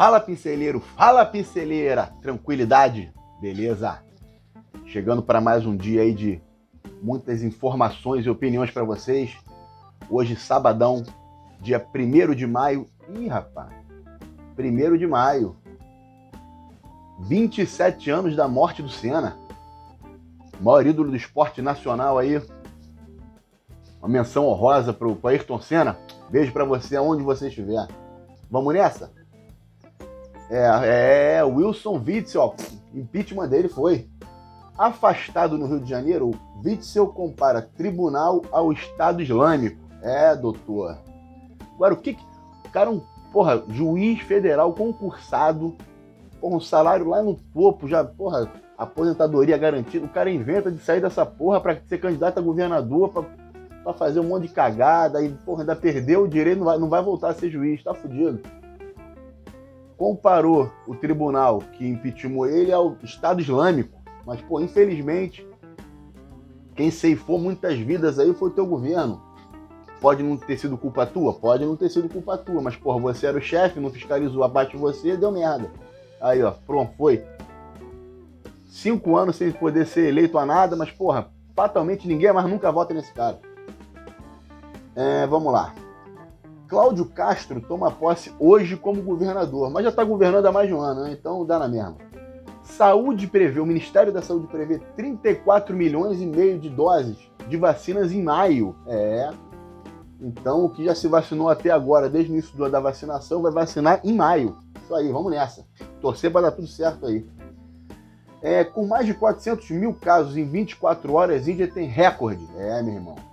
Fala pinceleiro, fala pinceleira, tranquilidade, beleza? Chegando para mais um dia aí de muitas informações e opiniões para vocês. Hoje, sabadão, dia 1 de maio. Ih, rapaz, 1 de maio. 27 anos da morte do Senna. Maior ídolo do esporte nacional aí. Uma menção honrosa pro, pro Ayrton Senna. Beijo para você aonde você estiver. Vamos nessa? É, é Wilson Witzel, impeachment dele foi. Afastado no Rio de Janeiro, Witzel compara tribunal ao Estado Islâmico. É, doutor. Agora, o que. O cara, um, porra, juiz federal concursado, porra, um salário lá no topo, já, porra, aposentadoria garantida. O cara inventa de sair dessa porra pra ser candidato a governador, pra, pra fazer um monte de cagada, e, porra, ainda perdeu o direito, não vai, não vai voltar a ser juiz, tá fudido comparou o tribunal que impeachmentou ele ao Estado Islâmico. Mas, pô, infelizmente, quem ceifou muitas vidas aí foi o teu governo. Pode não ter sido culpa tua? Pode não ter sido culpa tua, mas, porra, você era o chefe, não fiscalizou abaixo de você, deu merda. Aí, ó, pronto, foi. Cinco anos sem poder ser eleito a nada, mas, porra, fatalmente ninguém mais nunca vota nesse cara. É, vamos lá. Cláudio Castro toma posse hoje como governador, mas já está governando há mais de um ano, né? então dá na mesma. Saúde prevê, o Ministério da Saúde prevê 34 milhões e meio de doses de vacinas em maio. É. Então, o que já se vacinou até agora, desde o início da vacinação, vai vacinar em maio. Isso aí, vamos nessa. Torcer para dar tudo certo aí. É, com mais de 400 mil casos em 24 horas, Índia tem recorde. É, meu irmão.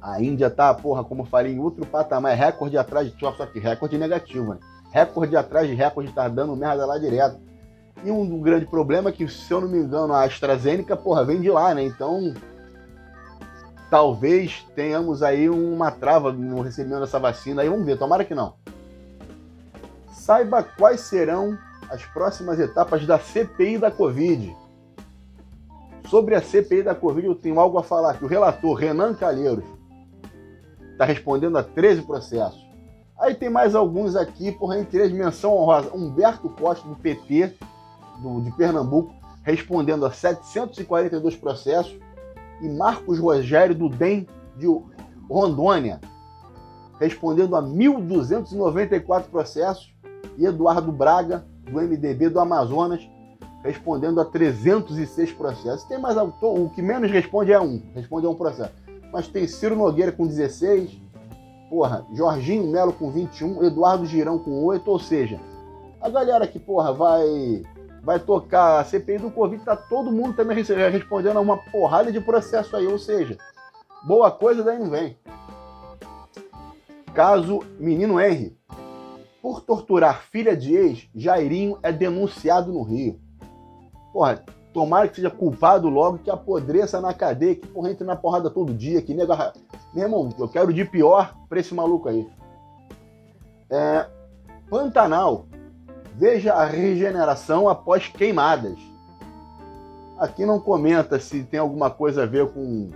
A Índia tá, porra, como eu falei, em outro patamar, é recorde atrás de. Só que recorde negativo, né? Recorde atrás de recorde, tá dando merda lá direto. E um grande problema é que, se eu não me engano, a AstraZeneca, porra, vem de lá, né? Então, talvez tenhamos aí uma trava no recebimento dessa vacina. Aí vamos ver, tomara que não. Saiba quais serão as próximas etapas da CPI da Covid. Sobre a CPI da Covid, eu tenho algo a falar que o relator Renan Calheiros está respondendo a 13 processos. Aí tem mais alguns aqui, por entre eles, menção honrosa. Humberto Costa, do PT, do, de Pernambuco, respondendo a 742 processos. E Marcos Rogério, do DEM, de Rondônia, respondendo a 1.294 processos. E Eduardo Braga, do MDB do Amazonas, respondendo a 306 processos. Tem mais o que menos responde é um, responde a um processo mas tem Ciro Nogueira com 16, porra, Jorginho Melo com 21, Eduardo Girão com 8, ou seja, a galera que, porra, vai vai tocar a CPI do Covid, tá todo mundo também respondendo a uma porrada de processo aí, ou seja, boa coisa daí não vem. Caso Menino Henry. Por torturar filha de ex, Jairinho é denunciado no Rio. Porra, Tomara que seja culpado logo, que apodreça na cadeia, que porra entra na porrada todo dia, que nega. Meu irmão, eu quero de pior pra esse maluco aí. É... Pantanal. Veja a regeneração após queimadas. Aqui não comenta se tem alguma coisa a ver com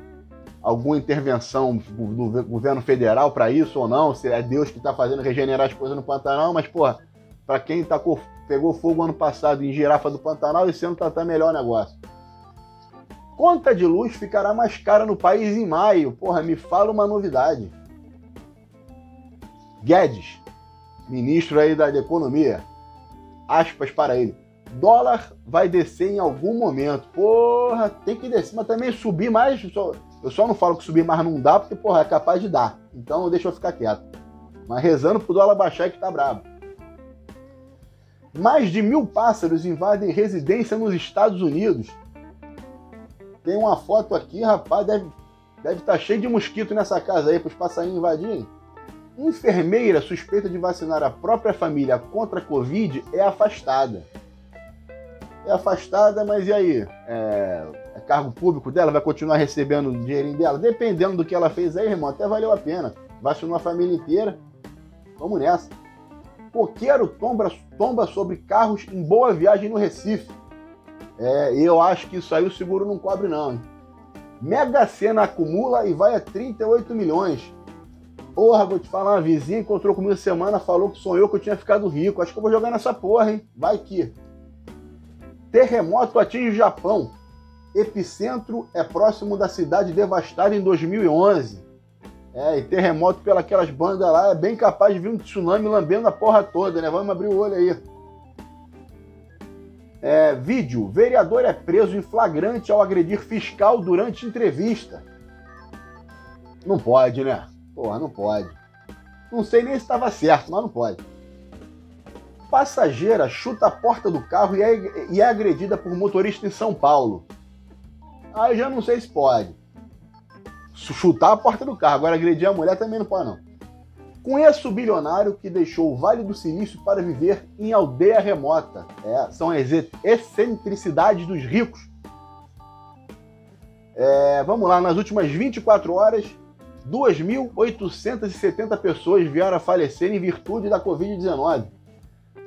alguma intervenção do governo federal para isso ou não, se é Deus que está fazendo regenerar as coisas no Pantanal, mas, porra, para quem tacou pegou fogo ano passado em Girafa do Pantanal, esse ano tá até melhor o negócio. Conta de luz ficará mais cara no país em maio. Porra, me fala uma novidade. Guedes, ministro aí da economia, aspas para ele. Dólar vai descer em algum momento. Porra, tem que descer, mas também subir mais. Eu só não falo que subir mais não dá, porque, porra, é capaz de dar. Então deixa eu ficar quieto. Mas rezando pro dólar baixar que tá brabo. Mais de mil pássaros invadem residência nos Estados Unidos. Tem uma foto aqui, rapaz, deve deve estar tá cheio de mosquito nessa casa aí para os passarinhos invadirem. Enfermeira suspeita de vacinar a própria família contra a Covid é afastada. É afastada, mas e aí? É, é cargo público dela? Vai continuar recebendo o dinheirinho dela? Dependendo do que ela fez aí, irmão, até valeu a pena. Vacinou a família inteira. Vamos nessa. Coqueiro tomba, tomba sobre carros em boa viagem no Recife. É, eu acho que isso aí o seguro não cobre, não. Hein? Mega Sena acumula e vai a 38 milhões. Porra, vou te falar, uma vizinha encontrou comigo semana, falou que sonhou que eu tinha ficado rico. Acho que eu vou jogar nessa porra, hein? Vai que. Terremoto atinge o Japão. Epicentro é próximo da cidade devastada em 2011. É, e terremoto pelas bandas lá é bem capaz de vir um tsunami lambendo a porra toda, né? Vamos abrir o olho aí. É, vídeo: vereador é preso em flagrante ao agredir fiscal durante entrevista. Não pode, né? Porra, não pode. Não sei nem se estava certo, mas não pode. Passageira chuta a porta do carro e é, e é agredida por motorista em São Paulo. Aí já não sei se pode chutar a porta do carro. Agora, agredir a mulher também não pode, não. Conheço o bilionário que deixou o Vale do Silício para viver em aldeia remota. É, são as excentricidades dos ricos. É, vamos lá, nas últimas 24 horas, 2.870 pessoas vieram a falecer em virtude da Covid-19,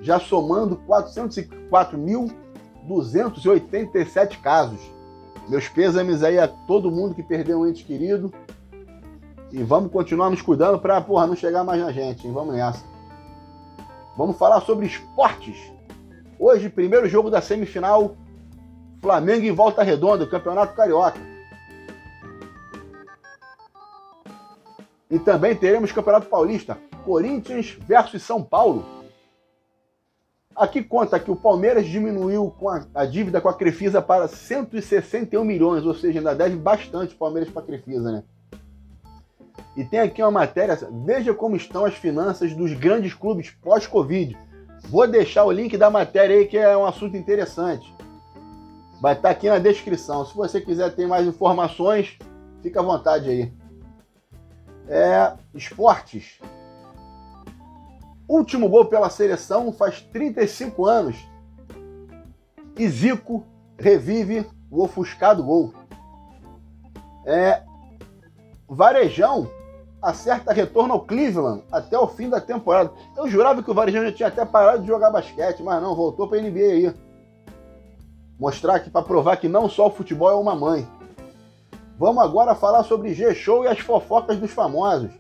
já somando 404.287 casos. Meus pêsames aí a todo mundo que perdeu um ente querido. E vamos continuar nos cuidando para, porra, não chegar mais na gente, hein? Vamos nessa. Vamos falar sobre esportes. Hoje, primeiro jogo da semifinal, Flamengo em Volta Redonda, Campeonato Carioca. E também teremos Campeonato Paulista, Corinthians versus São Paulo. Aqui conta que o Palmeiras diminuiu a, a, dívida com a Crefisa para 161 milhões, ou seja, ainda deve bastante o Palmeiras para a Crefisa, né? E tem aqui uma matéria, veja como estão as finanças dos grandes clubes pós-Covid. Vou deixar o link da matéria aí, que é um assunto interessante. Vai estar tá aqui na descrição. Se você quiser ter mais informações, fica à vontade aí. É, esportes. Último gol pela seleção faz 35 anos. E Zico revive o ofuscado gol. É, Varejão acerta retorno ao Cleveland até o fim da temporada. Eu jurava que o Varejão já tinha até parado de jogar basquete, mas não, voltou para a NBA aí. Mostrar aqui para provar que não só o futebol é uma mãe. Vamos agora falar sobre G-Show e as fofocas dos famosos.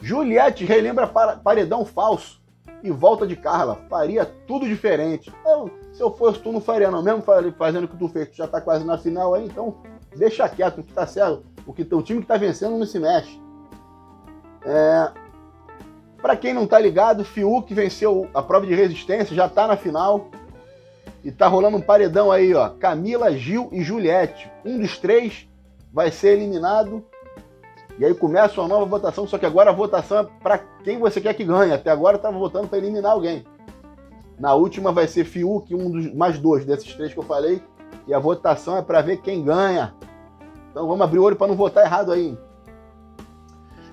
Juliette relembra paredão falso e volta de Carla. Faria tudo diferente. Eu, se eu fosse tu, não faria não. Mesmo fazendo o que tu fez, tu já tá quase na final aí, então deixa quieto, o que tá certo. O, que, o time que tá vencendo não se mexe. É, para quem não tá ligado, Fiuk venceu a prova de resistência, já tá na final. E tá rolando um paredão aí, ó. Camila, Gil e Juliette. Um dos três vai ser eliminado e aí começa uma nova votação, só que agora a votação é para quem você quer que ganhe. Até agora estava votando para eliminar alguém. Na última vai ser Fiuk, um dos mais dois desses três que eu falei. E a votação é para ver quem ganha. Então vamos abrir o olho para não votar errado aí.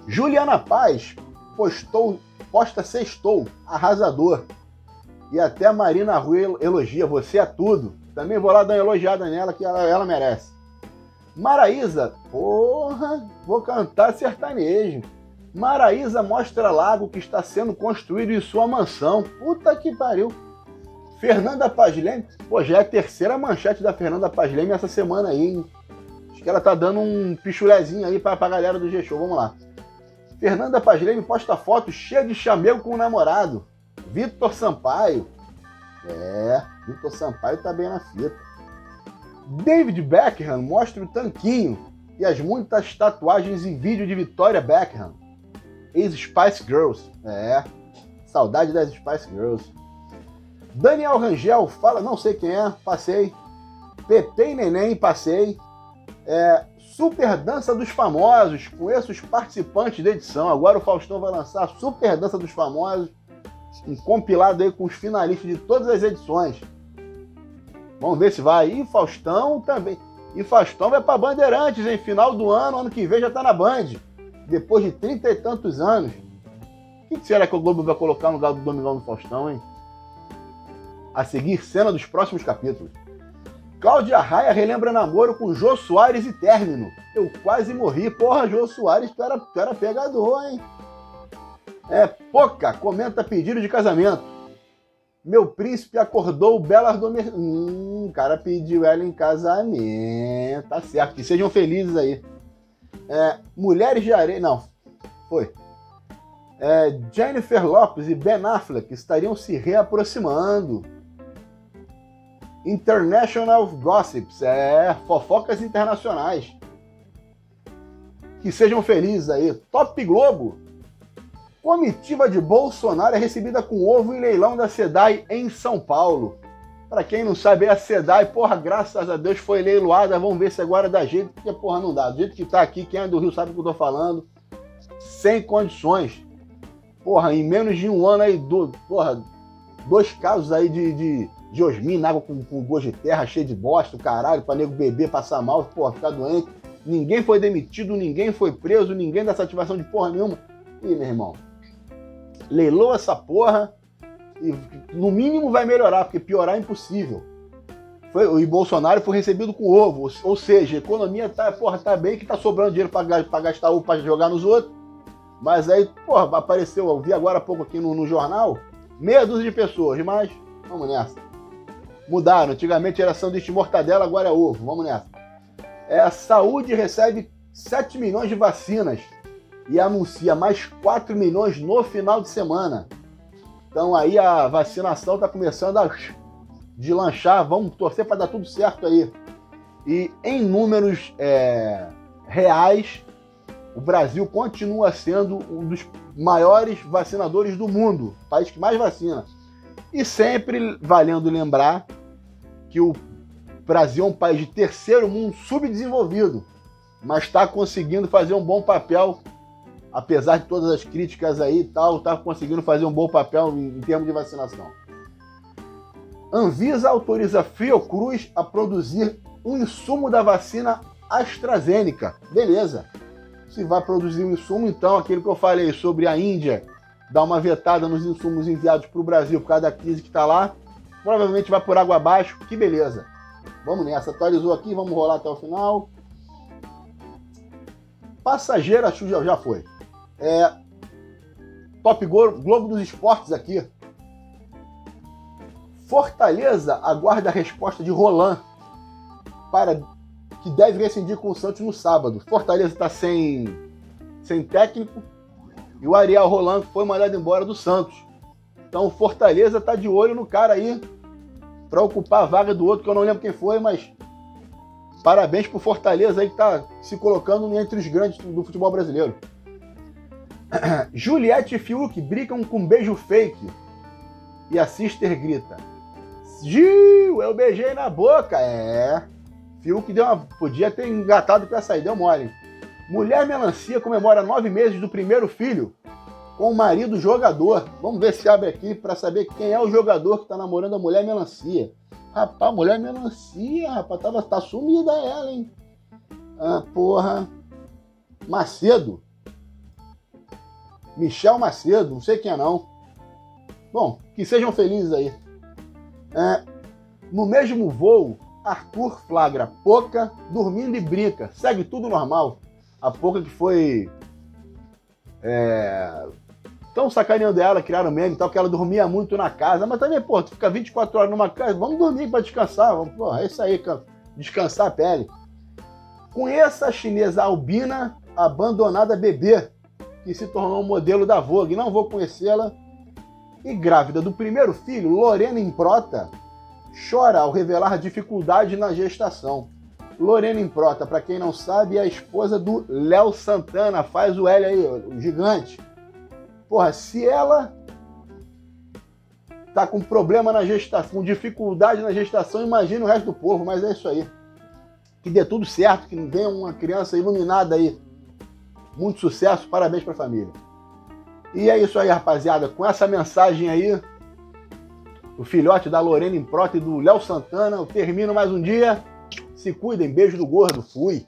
Juliana Paz postou, posta sextou, arrasador. E até a Marina Rui elogia, você é tudo. Também vou lá dar uma elogiada nela que ela, ela merece. Maraísa, porra, vou cantar sertanejo. Maraísa mostra lago que está sendo construído em sua mansão. Puta que pariu. Fernanda Paz Leme, pô, já é a terceira manchete da Fernanda Paz Leme essa semana aí, hein? Acho que ela tá dando um pichulezinho aí pra, pra galera do G-Show. Vamos lá. Fernanda Paz Leme posta foto cheia de chamego com o namorado. Vitor Sampaio. É, Vitor Sampaio tá bem na fita. David Beckham mostra o tanquinho e as muitas tatuagens em vídeo de Victoria Beckham, ex-Spice Girls. É, saudade das Spice Girls. Daniel Rangel fala, não sei quem é, passei. Pepe e Neném, passei. É, Super Dança dos Famosos, conheço os participantes da edição. Agora o Faustão vai lançar a Super Dança dos Famosos, um compilado aí com os finalistas de todas as edições. Vamos ver se vai. E Faustão também. E Faustão vai para Bandeirantes, em final do ano, ano que vem já tá na Band. Depois de trinta e tantos anos. O que será que o Globo vai colocar no lugar do Domingão do Faustão, hein? A seguir, cena dos próximos capítulos. Cláudia Raia relembra namoro com Jô Soares e término. Eu quase morri. Porra, Jô Soares, tu era, tu era pegador, hein? É, Poca comenta pedido de casamento. Meu príncipe acordou Bela Adormecida. Hum, o cara pediu ela em casamento. Tá certo, que sejam felizes aí. É, Mulheres de Areia. Não, foi. É, Jennifer Lopes e Ben Affleck estariam se reaproximando. International Gossips, é, fofocas internacionais. Que sejam felizes aí. Top Globo. Comitiva de Bolsonaro é recebida com ovo em leilão da SEDAI em São Paulo. Para quem não sabe, é a SEDAI, porra, graças a Deus foi leiloada. Vamos ver se agora dá jeito, porque, porra, não dá. Do jeito que tá aqui, quem é do Rio sabe o que eu tô falando. Sem condições. Porra, em menos de um ano aí, do, porra, dois casos aí de, de, de osmina, água com, com gosto de terra, cheio de bosta, caralho, pra nego beber, passar mal, porra, ficar doente. Ninguém foi demitido, ninguém foi preso, ninguém dá satisfação de porra nenhuma. Ih, meu irmão, leilou essa porra e no mínimo vai melhorar, porque piorar é impossível. Foi, o Bolsonaro foi recebido com ovo, ou seja, a economia tá, porra, tá bem que tá sobrando dinheiro para gastar ovo para jogar nos outros. Mas aí, porra, apareceu, eu vi agora há pouco aqui no, no jornal, meia dúzia de pessoas, mas vamos nessa. Mudaram, antigamente era sanduíche de mortadela, agora é ovo, vamos nessa. É, a saúde recebe 7 milhões de vacinas e anuncia mais 4 milhões no final de semana. Então aí a vacinação está começando a deslanchar, vamos torcer para dar tudo certo aí. E em números é, reais, o Brasil continua sendo um dos maiores vacinadores do mundo, país que mais vacina. E sempre valendo lembrar que o Brasil é um país de terceiro mundo subdesenvolvido, mas está conseguindo fazer um bom papel apesar de todas as críticas aí e tal, está conseguindo fazer um bom papel em, em termos de vacinação. Anvisa autoriza Fiocruz a produzir um insumo da vacina AstraZeneca. Beleza. Se vai produzir um insumo, então, aquilo que eu falei sobre a Índia dar uma vetada nos insumos enviados para o Brasil por causa da crise que está lá, provavelmente vai por água abaixo. Que beleza. Vamos nessa. Atualizou aqui, vamos rolar até o final. Passageira já foi. É, Top Globo dos Esportes aqui. Fortaleza aguarda a resposta de Roland para que deve rescindir com o Santos no sábado. Fortaleza está sem, sem técnico e o Ariel Roland foi mandado embora do Santos. Então Fortaleza está de olho no cara aí para ocupar a vaga do outro, que eu não lembro quem foi, mas parabéns pro Fortaleza aí que está se colocando entre os grandes do futebol brasileiro. Juliette e Fiuk brigam com um beijo fake. E a sister grita: Gil, eu beijei na boca. É. Fiuk deu uma, podia ter engatado pra sair, deu mole. Mulher melancia comemora nove meses do primeiro filho com o marido jogador. Vamos ver se abre aqui para saber quem é o jogador que tá namorando a mulher melancia. Rapaz, mulher melancia, rapaz, tava, tá sumida ela, hein? Ah, porra. Macedo. Michel Macedo, não sei quem é não. Bom, que sejam felizes aí. É, no mesmo voo, Arthur flagra Poca dormindo e brinca. Segue tudo normal. A Poca que foi. É, tão sacaneando ela, criaram meme e tal, que ela dormia muito na casa. Mas também, pô, tu fica 24 horas numa casa, vamos dormir para descansar. Vamos, pô, é isso aí, descansar a pele. Conheça a chinesa albina abandonada bebê que se tornou modelo da Vogue. Não vou conhecê-la. E grávida do primeiro filho, Lorena Improta, chora ao revelar dificuldade na gestação. Lorena Improta, para quem não sabe, é a esposa do Léo Santana, faz o L aí, o gigante. Porra, se ela tá com problema na gestação, com dificuldade na gestação, imagina o resto do povo, mas é isso aí. Que dê tudo certo, que venha uma criança iluminada aí muito sucesso, parabéns para a família. E é isso aí, rapaziada. Com essa mensagem aí, o filhote da Lorena Improta e do Léo Santana, eu termino mais um dia. Se cuidem, beijo do gordo, fui.